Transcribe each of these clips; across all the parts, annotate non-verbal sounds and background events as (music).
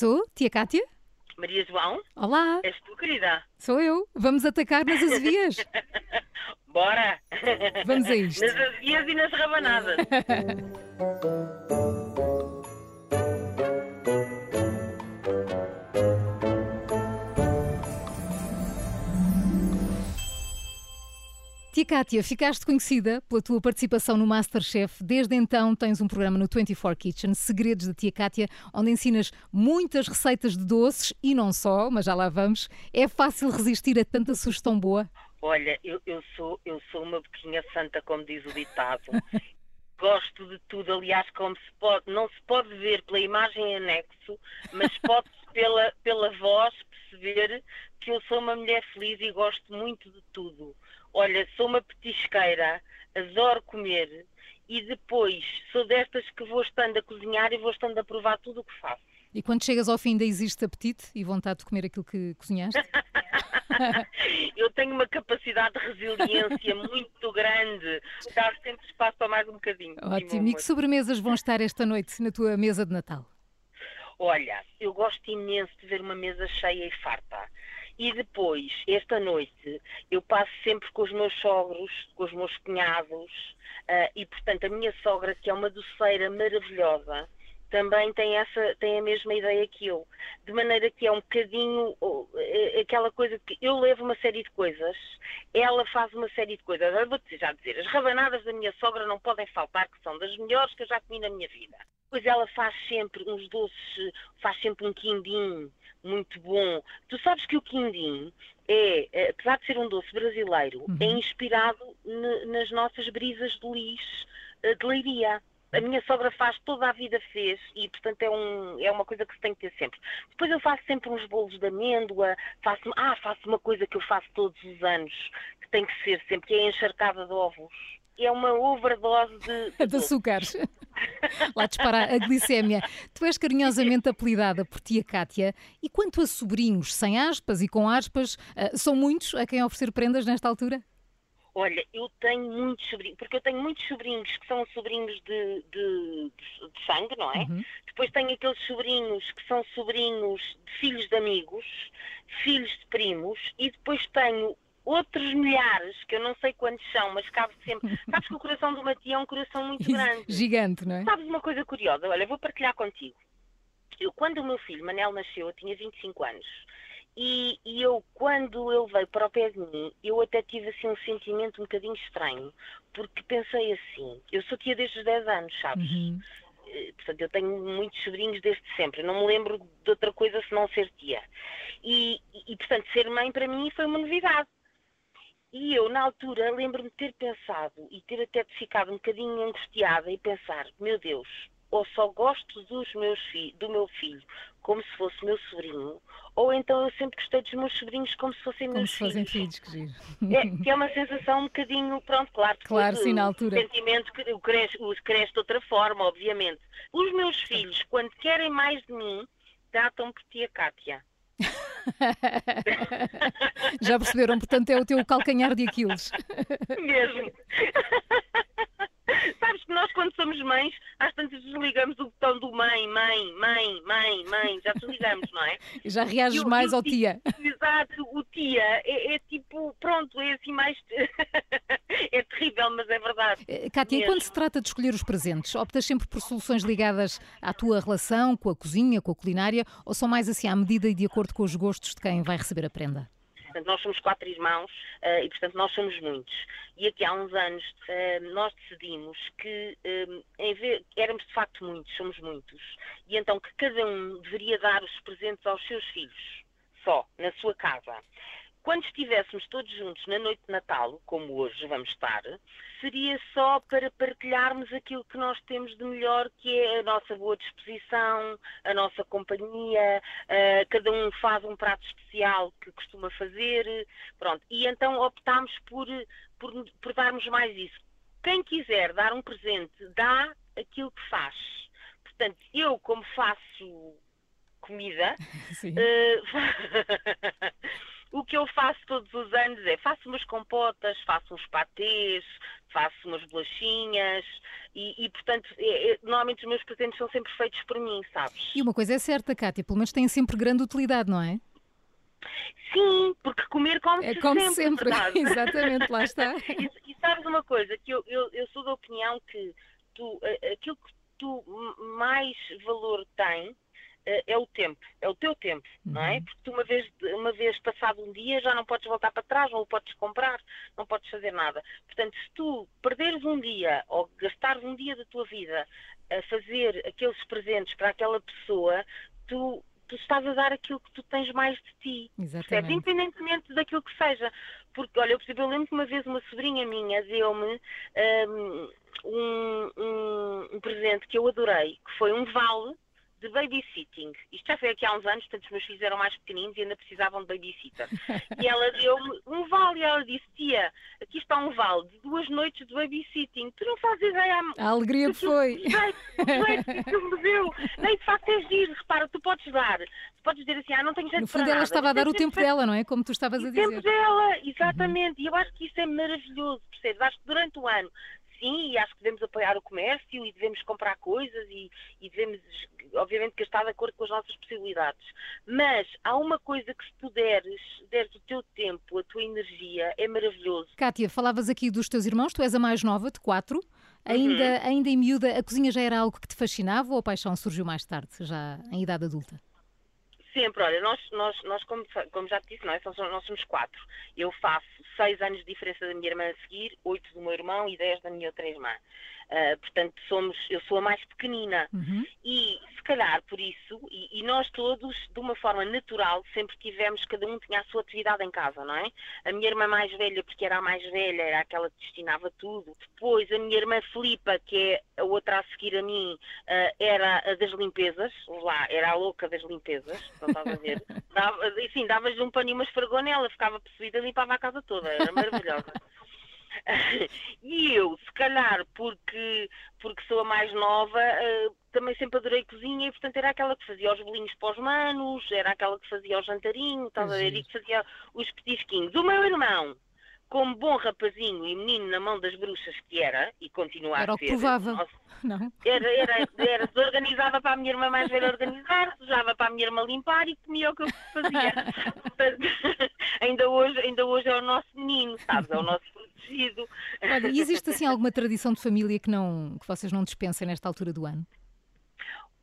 Estou, tia Cátia? Maria João, Olá, és tu, querida? sou eu. Vamos atacar nas azevias. (laughs) Bora! Vamos a isto. Nas avias e nas rabanadas. (laughs) Tia Cátia, ficaste conhecida pela tua participação no Masterchef. Desde então tens um programa no 24 Kitchen, Segredos da Tia Cátia, onde ensinas muitas receitas de doces e não só, mas já lá vamos. É fácil resistir a tanta sugestão boa? Olha, eu, eu sou, eu sou uma boquinha santa, como diz o ditado. (laughs) Gosto de tudo, aliás, como se pode, não se pode ver pela imagem em anexo, mas pode-se (laughs) pela, pela voz perceber que eu sou uma mulher feliz e gosto muito de tudo. Olha, sou uma petisqueira, adoro comer e depois sou destas que vou estando a cozinhar e vou estando a provar tudo o que faço. E quando chegas ao fim ainda existe apetite e vontade de comer aquilo que cozinhaste? (laughs) Eu tenho uma capacidade de resiliência muito grande. Dá sempre espaço para mais um bocadinho. Ótimo. E que sobremesas vão estar esta noite na tua mesa de Natal? Olha, eu gosto imenso de ver uma mesa cheia e farta. E depois, esta noite, eu passo sempre com os meus sogros, com os meus cunhados, ah, e portanto a minha sogra, que é uma doceira maravilhosa, também tem, essa, tem a mesma ideia que eu. De maneira que é um bocadinho oh, eh, aquela coisa que eu levo uma série de coisas, ela faz uma série de coisas. Eu vou-te já dizer, as rabanadas da minha sogra não podem faltar, que são das melhores que eu já comi na minha vida. Pois ela faz sempre uns doces, faz sempre um quindim muito bom. Tu sabes que o quindim é, eh, apesar de ser um doce brasileiro, é inspirado nas nossas brisas de lis eh, de leiria. A minha sogra faz, toda a vida fez, e portanto é, um, é uma coisa que se tem que ter sempre. Depois eu faço sempre uns bolos de amêndoa, faço, ah, faço uma coisa que eu faço todos os anos, que tem que ser sempre, que é a encharcada de ovos. É uma overdose de, (laughs) de açúcares. Lá dispara a glicémia. Tu és carinhosamente (laughs) apelidada por tia Cátia. E quanto a sobrinhos, sem aspas e com aspas, ah, são muitos a quem oferecer prendas nesta altura? Olha, eu tenho muitos sobrinhos, porque eu tenho muitos sobrinhos que são sobrinhos de, de- de sangue, não é? Depois tenho aqueles sobrinhos que são sobrinhos de filhos de amigos, filhos de primos, e depois tenho outros milhares, que eu não sei quantos são, mas cabe sempre. Sabes que o coração do Matia é um coração muito grande. Gigante, não é? Sabes uma coisa curiosa? Olha, vou partilhar contigo. Eu, quando o meu filho, Manel, nasceu, eu tinha 25 anos. E, e eu, quando ele veio para o pé de mim, eu até tive assim um sentimento um bocadinho estranho, porque pensei assim, eu sou tia desde os 10 anos, sabes? Uhum. Eh, Portanto, eu tenho muitos sobrinhos desde sempre. Eu não me lembro de outra coisa senão ser tia. E, e, portanto, ser mãe para mim foi uma novidade. E eu, na altura, lembro-me de ter pensado e ter até ficado um bocadinho angustiada e pensar: meu Deus, ou só gosto dos meus fi do meu filho como se fosse meu sobrinho, ou então eu sempre gostei dos meus sobrinhos como se fossem Como meus se fossem filhos. filhos, que. É, que é uma sensação um bocadinho, pronto, claro. Claro, sim, na o altura. sentimento que o cresce, o cresce de outra forma, obviamente. Os meus filhos, quando querem mais de mim, tratam por tia Cátia. (laughs) Já perceberam, portanto, é o teu calcanhar de Aquiles. Mesmo. (laughs) Sabes que nós, quando somos mães, às tantas desligamos o botão do mãe, mãe, mãe, mãe, mãe. Já desligamos, não é? Já reages mais ao ti- tia. Exato, tia é, é tipo, pronto, é assim mais. (laughs) é terrível, mas é verdade. Eh, Cátia, e Mesmo. quando se trata de escolher os presentes, optas sempre por soluções ligadas à tua relação com a cozinha, com a culinária, ou são mais assim à medida e de acordo com os gostos de quem vai receber a prenda? Portanto, nós somos quatro irmãos eh, e, portanto, nós somos muitos. E aqui há uns anos eh, nós decidimos que eh, em vez, éramos de facto muitos, somos muitos, e então que cada um deveria dar os presentes aos seus filhos, só, na sua casa. Quando estivéssemos todos juntos na noite de Natal, como hoje vamos estar, seria só para partilharmos aquilo que nós temos de melhor, que é a nossa boa disposição, a nossa companhia, eh, cada um faz um prato especial que costuma fazer, pronto. E então optámos por, por, por darmos mais isso. Quem quiser dar um presente, dá aquilo que faz. Portanto, eu, como faço comida, (laughs) eh, (laughs) o que eu faço todos os anos é faço umas compotas, faço uns patês, faço umas bolachinhas e, e portanto, é, é, normalmente os meus presentes são sempre feitos por mim, sabes? E uma coisa é certa, Cátia, pelo menos têm sempre grande utilidade, não é? Sim, porque comer come-se É como sempre. sempre. (laughs) Exatamente, lá está. E, e sabes uma coisa, que eu, eu, eu sou da opinião que tu, aquilo que tu mais valor tem é o tempo, é o teu tempo, uhum. não é? Uhum. Porque tu uma vez, uma vez passado um dia já não podes voltar para trás, não o podes comprar, não podes fazer nada. Portanto, se tu perderes um dia ou gastares um dia da tua vida a fazer aqueles presentes para aquela pessoa, tu tu estás a dar aquilo que tu tens mais de ti. Exatamente. Independentemente daquilo que seja. Porque, olha, eu, exemplo, eu lembro que uma vez uma sobrinha minha deu-me um, um, um, presente que eu adorei, que foi um vale de babysitting. Isto já foi aqui há uns anos, portanto os meus filhos eram mais pequeninos e ainda precisavam de babysitter. E ela deu-me um vale e ela disse, tia, aqui está um vale de duas noites de babysitting. Tu não fazes ideia... A alegria que foi. que me deu. Nem de facto é giro, repara, tu podes dar. Tu podes dizer assim, ah, não tenho jeito No fundo ela nada. estava a dar o tempo dela, não é? Como tu estavas a dizer. O tempo dela, exatamente. Uhum. E eu acho que isso é maravilhoso, percebes? Acho que durante o ano sim, e acho que devemos apoiar o comércio e devemos comprar coisas e, e devemos, obviamente, gastar de acordo com as nossas possibilidades. Mas há uma coisa que se tu deres, deres o teu tempo, a tua energia, é maravilhoso. Kátia, falavas aqui dos teus irmãos, tu és a mais nova de quatro. Ainda, uhum. ainda em miúda, a cozinha já era algo que te fascinava ou a paixão surgiu mais tarde, já em idade adulta? Sempre, olha, nós, nós, nós como, como já te disse, nós, nós somos quatro. Eu faço seis anos de diferença da minha irmã a seguir, oito do meu irmão e dez da minha outra irmã. Uh, portanto, somos, eu sou a mais pequenina. Uhum. E se calhar por isso, e, e, nós todos, de uma forma natural, sempre tivemos, cada um tinha a sua atividade em casa, não é? A minha irmã mais velha, porque era a mais velha, era aquela que destinava tudo. Depois, a minha irmã Filipa, que é a outra a seguir a mim, uh, era a das limpezas, lá, era a louca das limpezas, não estás a ver? (laughs) Dava, enfim, davas-lhe um pano e uma esfregona, ficava possuída e limpava a casa toda, era maravilhosa. (laughs) e eu, se calhar, porque, porque sou a mais nova, uh, também sempre adorei cozinha e, portanto, era aquela que fazia os bolinhos para os manos, era aquela que fazia o jantarinho, estás a ver, e que fazia os petisquinhos. O meu irmão, como bom rapazinho e menino na mão das bruxas que era, e continua era a ser. Provável. Nossa, (laughs) não. Era, era, era desorganizada para a minha irmã mais velha organizar, sujava para a minha irmã limpar e comia o que eu fazia. (laughs) ainda, hoje, ainda hoje é o nosso menino, sabes? É o nosso protegido. Olha, e existe assim alguma tradição de família que, não, que vocês não dispensem nesta altura do ano?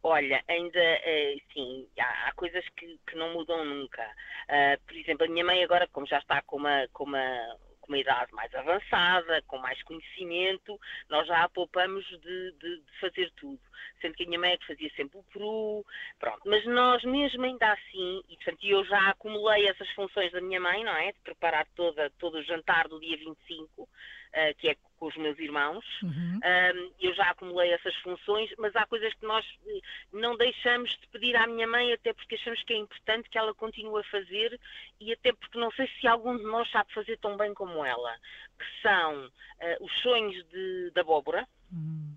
Olha, ainda uh, sim, há, há coisas que, que, não mudam nunca. Uh, por exemplo, a minha mãe agora, como já está com uma, com uma com uma idade mais avançada, com mais conhecimento, nós já a poupamos de, de, de, fazer tudo. Sendo que a minha mãe é que fazia sempre o peru, pronto. Mas nós mesmo ainda assim, e portanto eu já acumulei essas funções da minha mãe, não é? De preparar toda, todo o jantar do dia 25, uh, eh, que é com os meus irmãos. Uhum. Um, eu já acumulei essas funções, mas há coisas que nós eh, não deixamos de pedir à minha mãe, até porque achamos que é importante que ela continue a fazer e até porque não sei se algum de nós sabe fazer tão bem como ela, que são uh, os sonhos de, de abóbora. Uhum.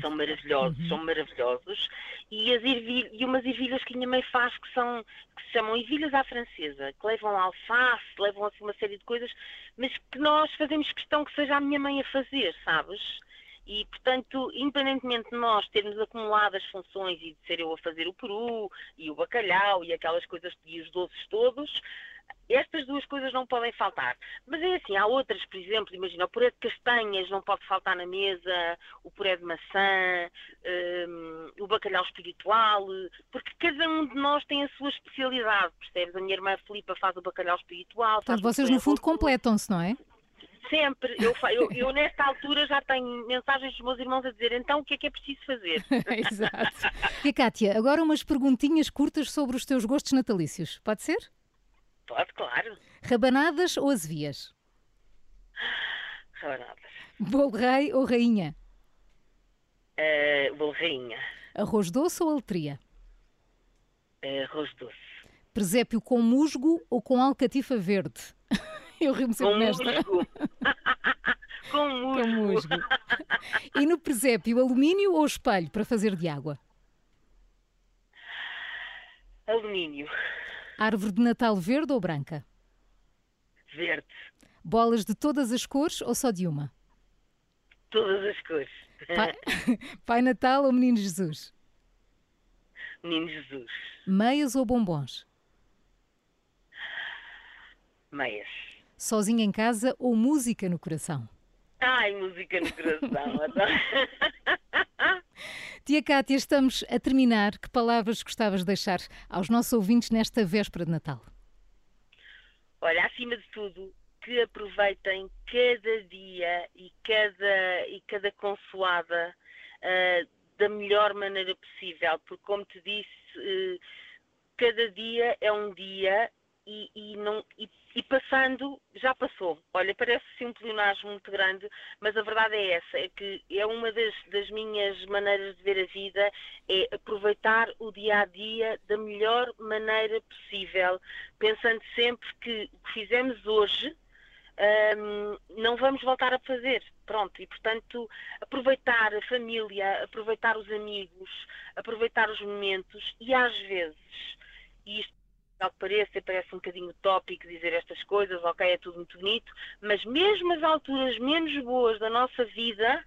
São maravilhosos, uhum. são maravilhosos. E, as ervilhas, e umas ervilhas que a minha mãe faz que são que se chamam ervilhas à francesa, que levam alface, levam assim uma série de coisas, mas que nós fazemos questão que seja a minha mãe a fazer, sabes? E, portanto, independentemente de nós termos acumulado as funções e de ser eu a fazer o peru e o bacalhau e aquelas coisas e os doces todos, estas duas coisas não podem faltar. Mas é assim, há outras, por exemplo, imagina, o puré de castanhas não pode faltar na mesa, o puré de maçã, um, o bacalhau espiritual, porque cada um de nós tem a sua especialidade, percebes? A minha irmã Filipa faz o bacalhau espiritual. Portanto, vocês no fundo completam-se, não é? Sempre. Eu, eu, eu, nesta altura já tenho mensagens dos meus irmãos a dizer então o que é que é preciso fazer. (laughs) Exato. E Kátia, agora umas perguntinhas curtas sobre os teus gostos natalícios. Pode ser? Pode, claro. Rabanadas ou azevias? Rabanadas. Bolo rei ou rainha? Uh, bolo rainha. Arroz doce ou aletria? Uh, arroz doce. Presépio com musgo ou com alcatifa verde? (laughs) (laughs) Eu rimo sempre com nesta. Musgo. (laughs) com musgo. Com musgo. (laughs) E no presépio, alumínio ou espelho para fazer de água? Alumínio. Árvore de Natal verde ou branca? Verde. Bolas de todas as cores ou só de uma? Todas as cores. Pai, Pai Natal ou Menino Jesus? Menino Jesus. Meias ou bombons? Meias. Sozinha em casa ou música no coração? Ai, música no coração. (laughs) Tia Cátia, estamos a terminar. Que palavras gostavas de deixar aos nossos ouvintes nesta véspera de Natal? Olha, acima de tudo, que aproveitem cada dia e cada, e cada consoada uh, da melhor maneira possível, porque, como te disse, uh, cada dia é um dia e, e, não, e, e, passando, já passou. Olha, parece sim um pleonasmo muito grande, mas a verdade é essa, é que é uma das, das minhas maneiras de ver a vida, é aproveitar o dia a dia da melhor maneira possível, pensando sempre que o que fizemos hoje um, não vamos voltar a fazer. Pronto, e portanto, aproveitar a família, aproveitar os amigos, aproveitar os momentos e às vezes, e isto que pareça, parece um bocadinho utópico dizer estas coisas, ok, é tudo muito bonito, mas mesmo as alturas menos boas da nossa vida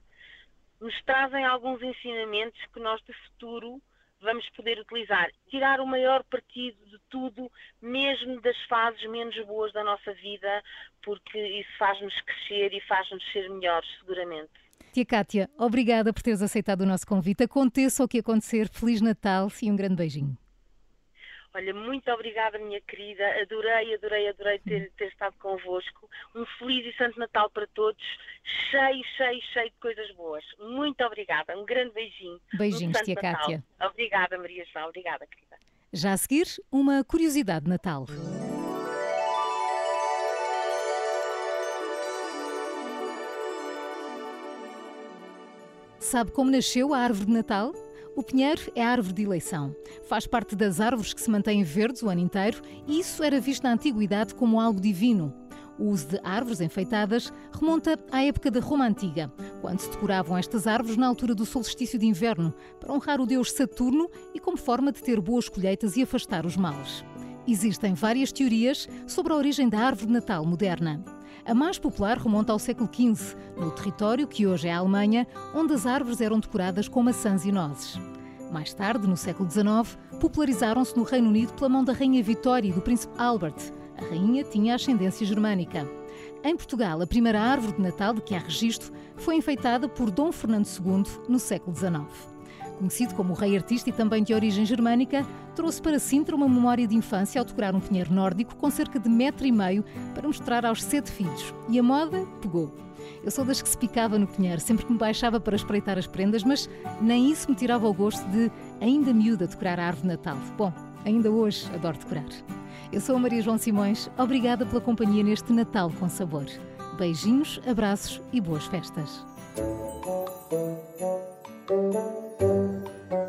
nos trazem alguns ensinamentos que nós de futuro vamos poder utilizar. Tirar o maior partido de tudo, mesmo das fases menos boas da nossa vida, porque isso faz-nos crescer e faz-nos ser melhores, seguramente. Tia Cátia, obrigada por teres aceitado o nosso convite. Aconteça o que acontecer. Feliz Natal e um grande beijinho. Olha, muito obrigada, minha querida. Adorei, adorei, adorei ter, ter estado convosco. Um feliz e santo Natal para todos. Cheio, cheio, cheio de coisas boas. Muito obrigada. Um grande beijinho. Beijinhos, um tia Natal. Cátia. Obrigada, Maria João. Obrigada, querida. Já a seguir, uma curiosidade de Natal. Sabe como nasceu a árvore de Natal? O pinheiro é a árvore de eleição. Faz parte das árvores que se mantêm verdes o ano inteiro e isso era visto na antiguidade como algo divino. O uso de árvores enfeitadas remonta à época da Roma Antiga, quando se decoravam estas árvores na altura do solstício de inverno, para honrar o deus Saturno e como forma de ter boas colheitas e afastar os males. Existem várias teorias sobre a origem da árvore de Natal moderna. A mais popular remonta ao século XV, no território que hoje é a Alemanha, onde as árvores eram decoradas com maçãs e nozes. Mais tarde, no século XIX, popularizaram-se no Reino Unido pela mão da Rainha Vitória e do Príncipe Albert. A rainha tinha ascendência germânica. Em Portugal, a primeira árvore de Natal de que há registro foi enfeitada por Dom Fernando II no século XIX conhecido como o rei artista e também de origem germânica, trouxe para Sintra uma memória de infância ao decorar um pinheiro nórdico com cerca de metro e meio para mostrar aos sete filhos. E a moda pegou. Eu sou das que se picava no pinheiro, sempre que me baixava para espreitar as prendas, mas nem isso me tirava o gosto de, ainda miúda, decorar a árvore de Natal. Bom, ainda hoje adoro decorar. Eu sou a Maria João Simões, obrigada pela companhia neste Natal com sabor. Beijinhos, abraços e boas festas. Thank you.